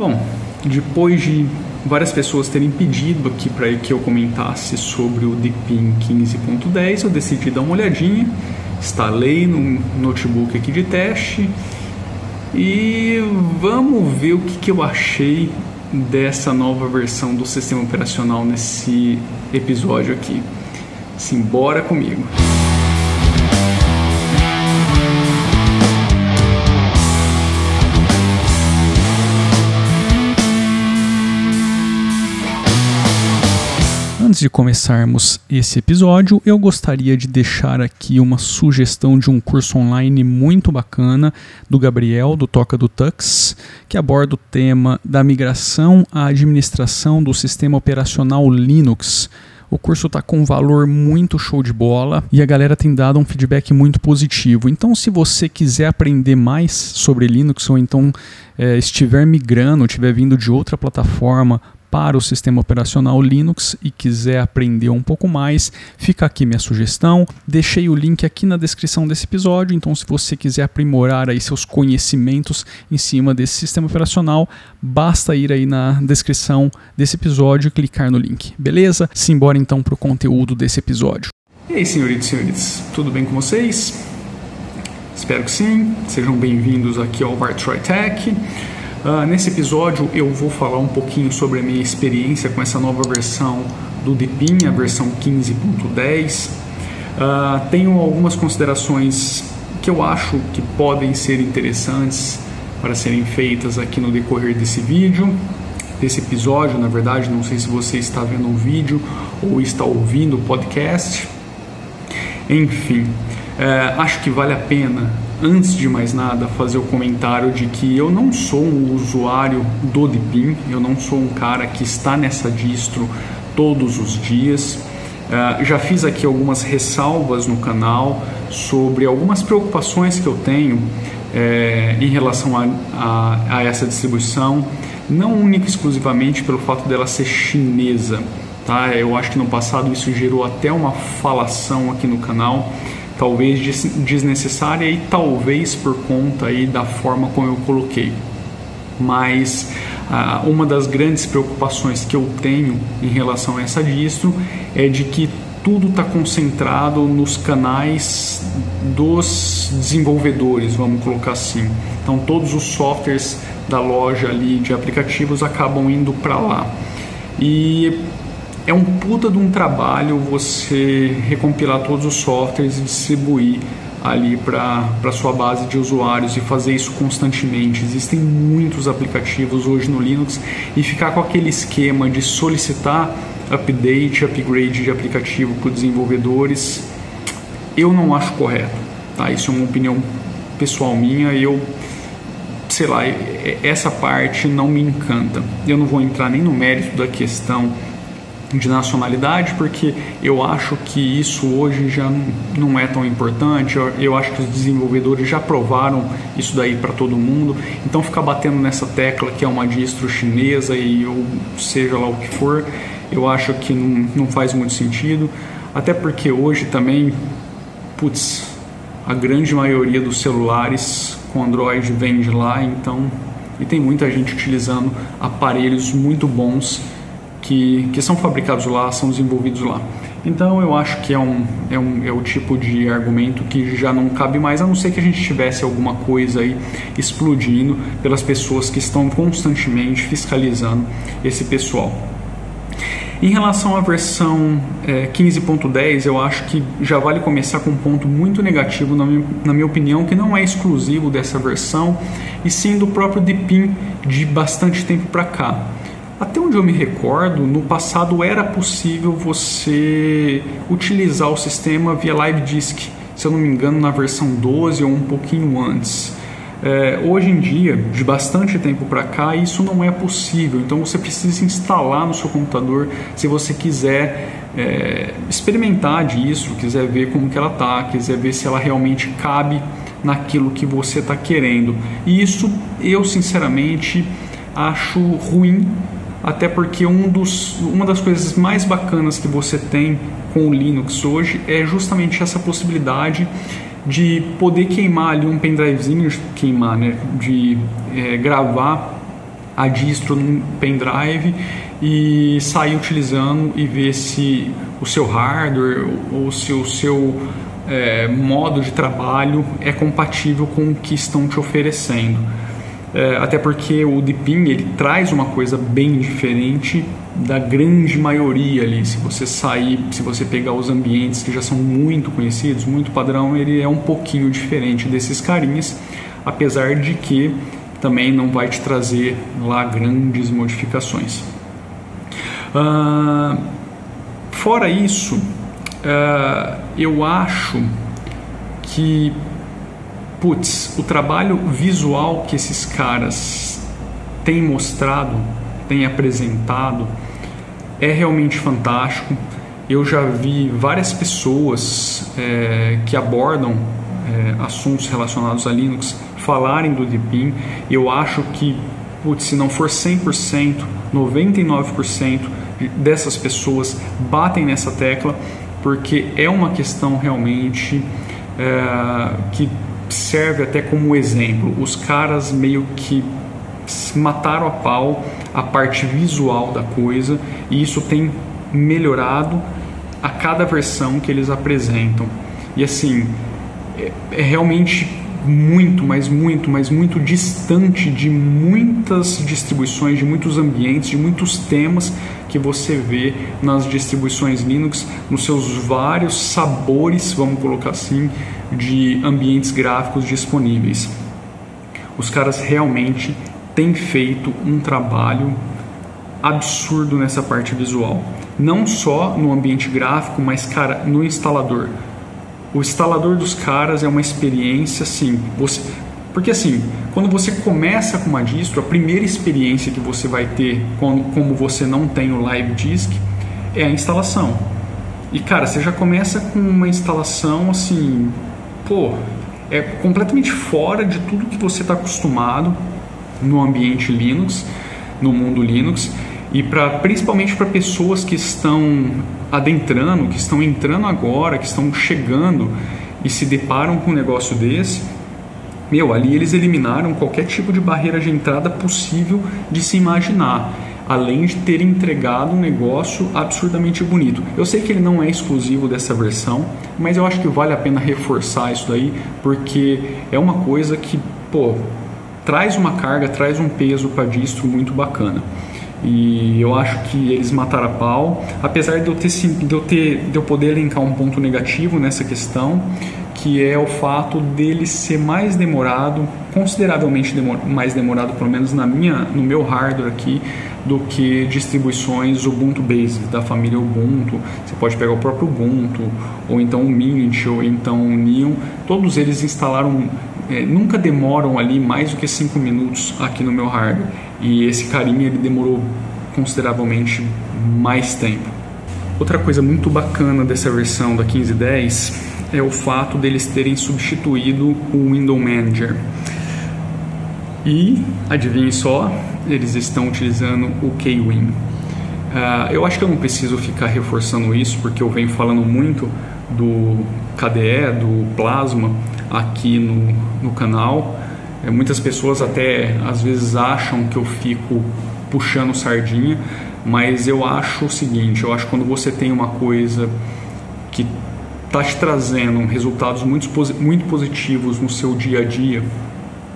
Bom, depois de várias pessoas terem pedido aqui para que eu comentasse sobre o Deepin 15.10, eu decidi dar uma olhadinha, instalei no notebook aqui de teste e vamos ver o que, que eu achei dessa nova versão do sistema operacional nesse episódio aqui. Simbora comigo! Antes de começarmos esse episódio, eu gostaria de deixar aqui uma sugestão de um curso online muito bacana do Gabriel, do Toca do Tux, que aborda o tema da migração à administração do sistema operacional Linux. O curso está com um valor muito show de bola e a galera tem dado um feedback muito positivo. Então, se você quiser aprender mais sobre Linux ou então é, estiver migrando, estiver vindo de outra plataforma para o sistema operacional Linux e quiser aprender um pouco mais, fica aqui minha sugestão. Deixei o link aqui na descrição desse episódio, então se você quiser aprimorar aí seus conhecimentos em cima desse sistema operacional, basta ir aí na descrição desse episódio e clicar no link. Beleza? Simbora então para o conteúdo desse episódio. E aí, senhoritas e senhores, tudo bem com vocês? Espero que sim. Sejam bem-vindos aqui ao Vartroy Tech. Uh, nesse episódio eu vou falar um pouquinho sobre a minha experiência com essa nova versão do Deepin, a versão 15.10. Uh, ah, tenho algumas considerações que eu acho que podem ser interessantes para serem feitas aqui no decorrer desse vídeo, desse episódio, na verdade, não sei se você está vendo o vídeo ou está ouvindo o podcast. Enfim, uh, acho que vale a pena antes de mais nada, fazer o comentário de que eu não sou um usuário do Deepin, eu não sou um cara que está nessa distro todos os dias. Uh, já fiz aqui algumas ressalvas no canal sobre algumas preocupações que eu tenho é, em relação a, a, a, essa distribuição, não única exclusivamente pelo fato dela ser chinesa. Tá? Eu acho que no passado isso gerou até uma falação aqui no canal talvez desnecessária e talvez por conta aí da forma como eu coloquei. Mas ah, uma das grandes preocupações que eu tenho em relação a essa distro é de que tudo está concentrado nos canais dos desenvolvedores, vamos colocar assim. Então todos os softwares da loja ali de aplicativos acabam indo para lá. E é um puta de um trabalho você recompilar todos os softwares e distribuir ali para sua base de usuários e fazer isso constantemente. Existem muitos aplicativos hoje no Linux e ficar com aquele esquema de solicitar update, upgrade de aplicativo para desenvolvedores, eu não acho correto. Tá? Isso é uma opinião pessoal minha. Eu sei lá, essa parte não me encanta. Eu não vou entrar nem no mérito da questão de nacionalidade, porque eu acho que isso hoje já não é tão importante. Eu, eu acho que os desenvolvedores já provaram isso daí para todo mundo. Então, ficar batendo nessa tecla que é uma distro chinesa e ou seja lá o que for, eu acho que não, não faz muito sentido. Até porque hoje também, putz, a grande maioria dos celulares com Android vem de lá, então e tem muita gente utilizando aparelhos muito bons que, que são fabricados lá, são desenvolvidos lá. Então eu acho que é, um, é, um, é o tipo de argumento que já não cabe mais, a não ser que a gente tivesse alguma coisa aí explodindo pelas pessoas que estão constantemente fiscalizando esse pessoal. Em relação à versão é, 15.10, eu acho que já vale começar com um ponto muito negativo, na minha, na minha opinião, que não é exclusivo dessa versão, e sim do próprio Deepin de bastante tempo para cá. Até onde eu me recordo, no passado era possível você utilizar o sistema via Live Disk, se eu não me engano, na versão 12 ou um pouquinho antes. É, hoje em dia, de bastante tempo para cá, isso não é possível. Então você precisa instalar no seu computador se você quiser é, experimentar disso, quiser ver como que ela tá, quiser ver se ela realmente cabe naquilo que você está querendo. E isso eu sinceramente acho ruim até porque um dos, uma das coisas mais bacanas que você tem com o Linux hoje é justamente essa possibilidade de poder queimar ali um pendrivezinho, queimar, né? de é, gravar a distro no pendrive e sair utilizando e ver se o seu hardware ou se o seu é, modo de trabalho é compatível com o que estão te oferecendo. É, até porque o Deepin ele traz uma coisa bem diferente da grande maioria ali. Se você sair, se você pegar os ambientes que já são muito conhecidos, muito padrão, ele é um pouquinho diferente desses carinhas, apesar de que também não vai te trazer lá grandes modificações. Uh, fora isso, uh, eu acho que putz, o trabalho visual que esses caras têm mostrado, têm apresentado, é realmente fantástico. Eu já vi várias pessoas é, que abordam é, assuntos relacionados a Linux falarem do Deepin. Eu acho que, putz, se não for 100%, 99% dessas pessoas batem nessa tecla, porque é uma questão realmente é, que serve até como exemplo. Os caras meio que mataram a pau a parte visual da coisa e isso tem melhorado a cada versão que eles apresentam. E assim, é, é realmente muito, mas muito, mas muito distante de muitas distribuições, de muitos ambientes, de muitos temas que você vê nas distribuições Linux, nos seus vários sabores, vamos colocar assim, de ambientes gráficos disponíveis. Os caras realmente têm feito um trabalho absurdo nessa parte visual. Não só no ambiente gráfico, mas cara, no instalador. O instalador dos caras é uma experiência assim, você porque assim, quando você começa com uma distro, a primeira experiência que você vai ter, como você não tem o Live Disk, é a instalação. E cara, você já começa com uma instalação assim pô, é completamente fora de tudo que você está acostumado no ambiente Linux, no mundo Linux, e para principalmente para pessoas que estão adentrando, que estão entrando agora, que estão chegando e se deparam com um negócio desse, meu, ali eles eliminaram qualquer tipo de barreira de entrada possível de se imaginar além de ter entregado um negócio absurdamente bonito. Eu sei que ele não é exclusivo dessa versão, mas eu acho que vale a pena reforçar isso daí, porque é uma coisa que, pô, traz uma carga, traz um peso para distro muito bacana. E eu acho que eles mataram a pau, apesar de eu ter de eu ter de eu poder elencar um ponto negativo nessa questão, que é o fato dele ser mais demorado, consideravelmente demor mais demorado, pelo menos na minha, no meu hardware aqui, do que distribuições Ubuntu Basic da família Ubuntu. Você pode pegar o próprio Ubuntu, ou então o Mint, ou então o Neon. Todos eles instalaram, é, nunca demoram ali mais do que 5 minutos aqui no meu hardware. E esse carinha ele demorou consideravelmente mais tempo. Outra coisa muito bacana dessa versão da 1510 é o fato deles terem substituído o Window Manager. E, adivinhe só, eles estão utilizando o KWin. Uh, eu acho que eu não preciso ficar reforçando isso, porque eu venho falando muito do KDE, do Plasma, aqui no, no canal. É, muitas pessoas até às vezes acham que eu fico puxando sardinha, mas eu acho o seguinte: eu acho que quando você tem uma coisa que está te trazendo resultados muito, muito positivos no seu dia a dia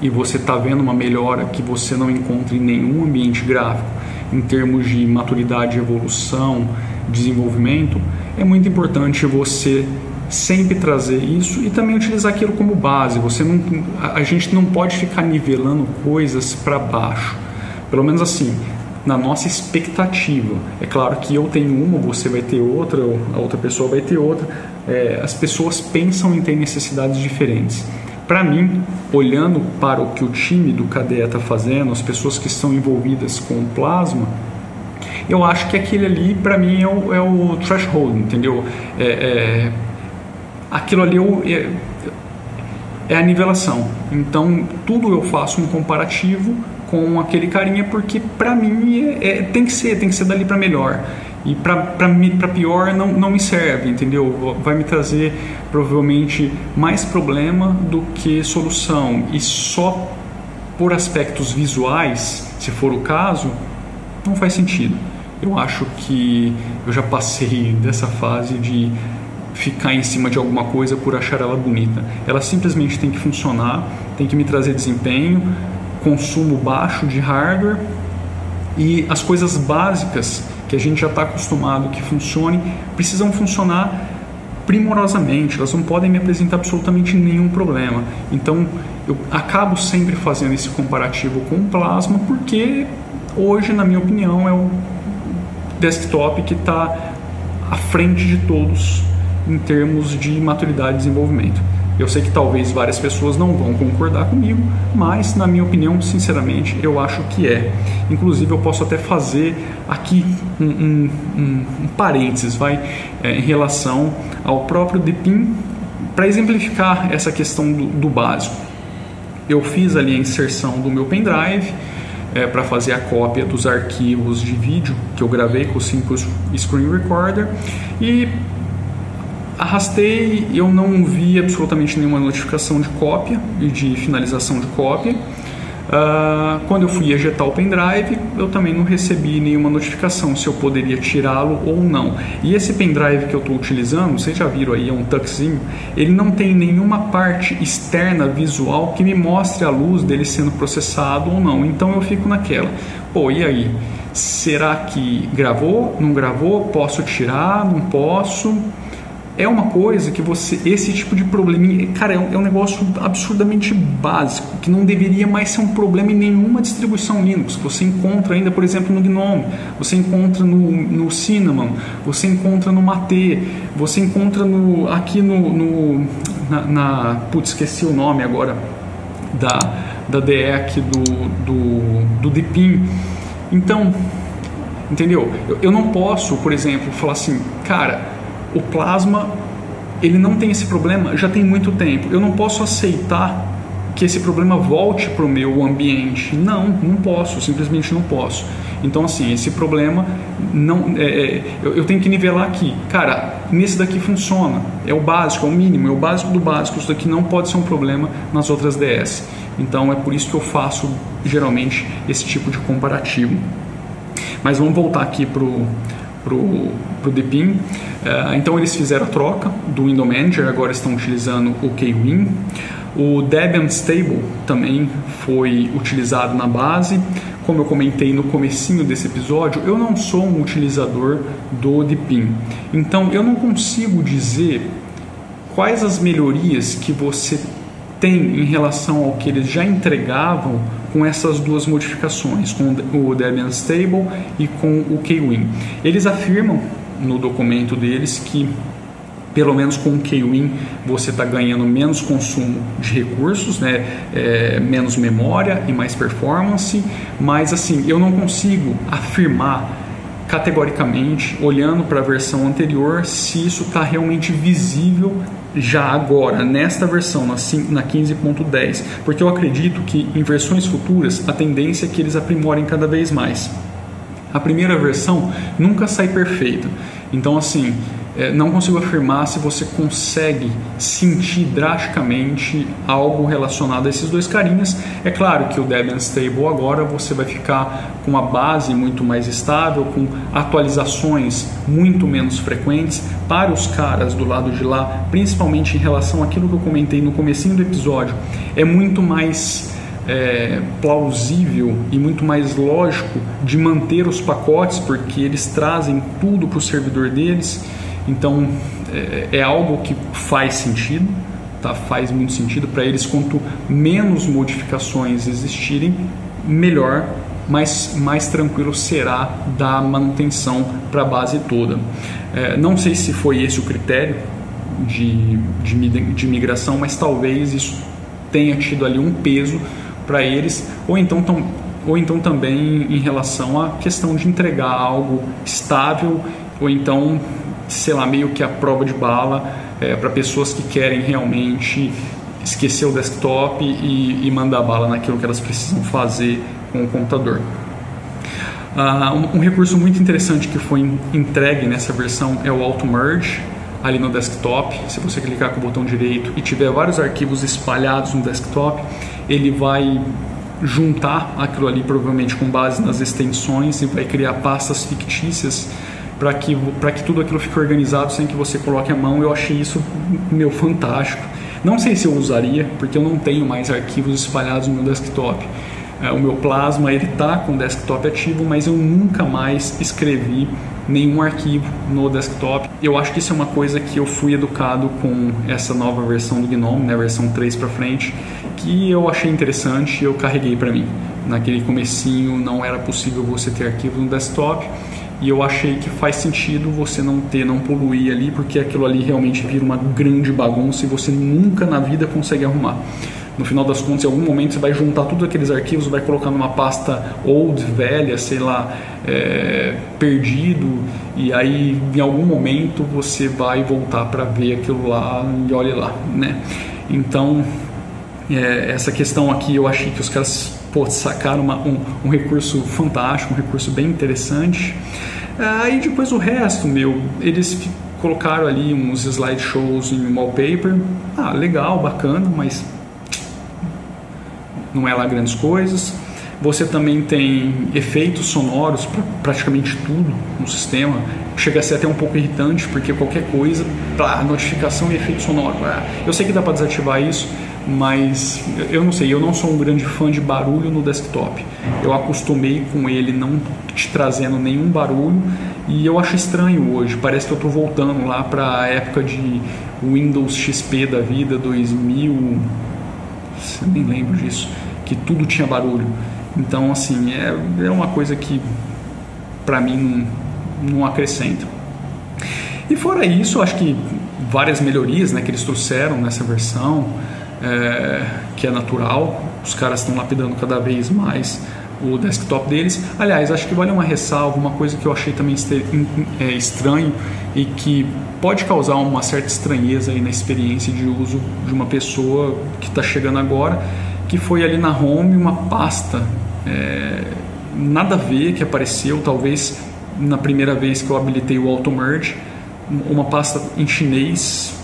e você está vendo uma melhora que você não encontra em nenhum ambiente gráfico em termos de maturidade, evolução, desenvolvimento, é muito importante você sempre trazer isso e também utilizar aquilo como base. Você não, a gente não pode ficar nivelando coisas para baixo. Pelo menos assim, na nossa expectativa. É claro que eu tenho uma, você vai ter outra, a outra pessoa vai ter outra. É, as pessoas pensam em ter necessidades diferentes. Para mim, olhando para o que o time do KDE está fazendo, as pessoas que estão envolvidas com o plasma, eu acho que aquele ali, para mim, é o, é o, threshold, entendeu? É, é aquilo ali é, é a nivelação. Então, tudo eu faço um comparativo com aquele carinha porque para mim é, é, tem que ser, tem que ser dali para melhor. E para pior não, não me serve, entendeu? Vai me trazer provavelmente mais problema do que solução. E só por aspectos visuais, se for o caso, não faz sentido. Eu acho que eu já passei dessa fase de ficar em cima de alguma coisa por achar ela bonita. Ela simplesmente tem que funcionar, tem que me trazer desempenho, consumo baixo de hardware e as coisas básicas que a gente já está acostumado que funcionem precisam funcionar primorosamente, elas não podem me apresentar absolutamente nenhum problema. Então eu acabo sempre fazendo esse comparativo com o Plasma porque hoje, na minha opinião, é o desktop que está à frente de todos em termos de maturidade e desenvolvimento. Eu sei que talvez várias pessoas não vão concordar comigo, mas na minha opinião, sinceramente, eu acho que é. Inclusive, eu posso até fazer aqui um, um, um, um parênteses, vai, é, em relação ao próprio Deepin, para exemplificar essa questão do, do, básico. Eu fiz ali a inserção do meu pendrive é, para fazer a cópia dos arquivos de vídeo que eu gravei com o Simple Screen Recorder e Arrastei, eu não vi absolutamente nenhuma notificação de cópia e de finalização de cópia. Uh, quando eu fui ejetar o pendrive, eu também não recebi nenhuma notificação se eu poderia tirá-lo ou não. E esse pendrive que eu estou utilizando, vocês já viram aí, é um tuxzinho, ele não tem nenhuma parte externa visual que me mostre a luz dele sendo processado ou não. Então eu fico naquela, pô, e aí? Será que gravou? Não gravou? Posso tirar? Não posso? É uma coisa que você. Esse tipo de probleminha. Cara, é um, é um, negócio absurdamente básico, que não deveria mais ser um problema em nenhuma distribuição Linux. Você encontra ainda, por exemplo, no GNOME, você encontra no, no Cinnamon, você encontra no Mate, você encontra no, aqui no. no na, na. Putz, esqueci o nome agora. Da, da DEC do, do, do Deepin. Então, entendeu? Eu, eu não posso, por exemplo, falar assim, cara o plasma ele não tem esse problema já tem muito tempo. Eu não posso aceitar que esse problema volte para o meu ambiente. Não, não posso, simplesmente não posso. Então, assim, esse problema não, é, é, eu, eu, tenho que nivelar aqui. Cara, nesse daqui funciona, é o básico, é o mínimo, é o básico do básico. Isso daqui não pode ser um problema nas outras DS. Então, é por isso que eu faço geralmente esse tipo de comparativo. Mas vamos voltar aqui para o para o Deepin. Uh, então eles fizeram a troca do Window Manager, agora estão utilizando o KWin. O Debian Stable também foi utilizado na base. Como eu comentei no comecinho desse episódio, eu não sou um utilizador do Deepin. Então eu não consigo dizer quais as melhorias que você tem em relação ao que eles já entregavam com essas duas modificações, com o Debian Stable e com o KWin. Eles afirmam no documento deles que pelo menos com o KWin você está ganhando menos consumo de recursos, né? É, menos memória e mais performance, mas assim eu não consigo afirmar categoricamente, olhando para a versão anterior, se isso está realmente visível já agora, nesta versão, na 15.10, porque eu acredito que em versões futuras a tendência é que eles aprimorem cada vez mais. A primeira versão nunca sai perfeita, então assim, é, não consigo afirmar se você consegue sentir drasticamente algo relacionado a esses dois carinhas. É claro que o Debian Stable agora você vai ficar com uma base muito mais estável, com atualizações muito menos frequentes para os caras do lado de lá, principalmente em relação àquilo que eu comentei no comecinho do episódio. É muito mais é, plausível e muito mais lógico de manter os pacotes, porque eles trazem tudo para o servidor deles então é, é algo que faz sentido, tá? faz muito sentido para eles. Quanto menos modificações existirem, melhor, mais, mais tranquilo será da manutenção para a base toda. É, não sei se foi esse o critério de, de, de migração, mas talvez isso tenha tido ali um peso para eles, ou então, tão, ou então também em relação à questão de entregar algo estável, ou então sei lá, meio que a prova de bala é, para pessoas que querem realmente esquecer o desktop e, e, mandar bala naquilo que elas precisam fazer com o computador. Uh, um, um, recurso muito interessante que foi entregue nessa versão é o Auto Merge ali no desktop. Se você clicar com o botão direito e tiver vários arquivos espalhados no desktop, ele vai juntar aquilo ali provavelmente com base nas extensões e vai criar pastas fictícias para que, que tudo aquilo fique organizado sem que você coloque a mão. Eu achei isso, meu, fantástico. Não sei se eu usaria, porque eu não tenho mais arquivos espalhados no meu desktop. É, o meu Plasma ele está com o desktop ativo, mas eu nunca mais escrevi nenhum arquivo no desktop. Eu acho que isso é uma coisa que eu fui educado com essa nova versão do GNOME, né, versão 3 para frente, que eu achei interessante e eu carreguei para mim. Naquele comecinho não era possível você ter arquivo no desktop e eu achei que faz sentido você não ter, não poluir ali, porque aquilo ali realmente vira uma grande bagunça e você nunca na vida consegue arrumar. No final das contas, em algum momento você vai juntar todos aqueles arquivos, vai colocar numa pasta old, velha, sei lá, é, perdido, e aí em algum momento você vai voltar para ver aquilo lá e olhe lá, né? Então, é, essa questão aqui eu achei que os caras pô, sacaram uma, um, um, recurso fantástico, um recurso bem interessante. Aí depois o resto, meu, eles colocaram ali uns slideshows em wallpaper. Ah, legal, bacana, mas não é lá grandes coisas. Você também tem efeitos sonoros para praticamente tudo no sistema. Chega a ser até um pouco irritante, porque qualquer coisa, pá, notificação e efeito sonoro. Ah, eu sei que dá para desativar isso, mas eu não sei, eu não sou um grande fã de barulho no desktop. Eu acostumei com ele não te trazendo nenhum barulho e eu acho estranho hoje. Parece que eu estou voltando lá para a época de Windows XP da vida, 2000, nem lembro disso, que tudo tinha barulho. Então, assim, é, é uma coisa que para mim não, não acrescenta. E fora isso, acho que várias melhorias né, que eles trouxeram nessa versão é, que é natural, os caras estão lapidando cada vez mais o desktop deles. Aliás, acho que vale uma ressalva, uma coisa que eu achei também é, estranho e que pode causar uma certa estranheza aí na experiência de uso de uma pessoa que está chegando agora, que foi ali na home uma pasta é, nada a ver que apareceu, talvez na primeira vez que eu habilitei o Auto Merge, uma pasta em chinês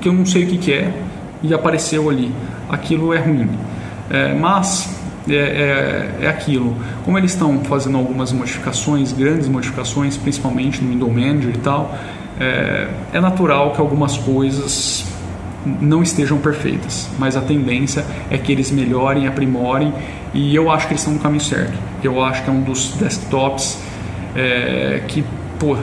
que eu não sei o que, que é e apareceu ali. Aquilo é ruim. É, mas é, é, é, aquilo. Como eles estão fazendo algumas modificações, grandes modificações, principalmente no Window Manager e tal, é, é natural que algumas coisas não estejam perfeitas, mas a tendência é que eles melhorem, aprimorem e eu acho que eles estão no caminho certo. Eu acho que é um dos desktops é, que, pô,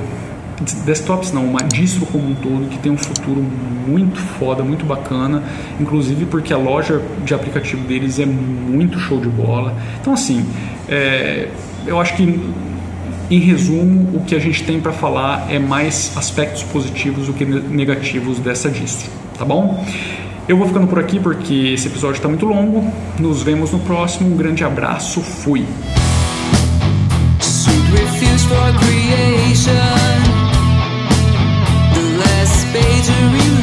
desktops não, uma distro como um todo que tem um futuro muito foda, muito bacana, inclusive porque a loja de aplicativo deles é muito show de bola. Então assim, é, eu acho que em resumo o que a gente tem para falar é mais aspectos positivos do que negativos dessa distro, tá bom? Eu vou ficando por aqui porque esse episódio está muito longo. Nos vemos no próximo. Um grande abraço. Fui. to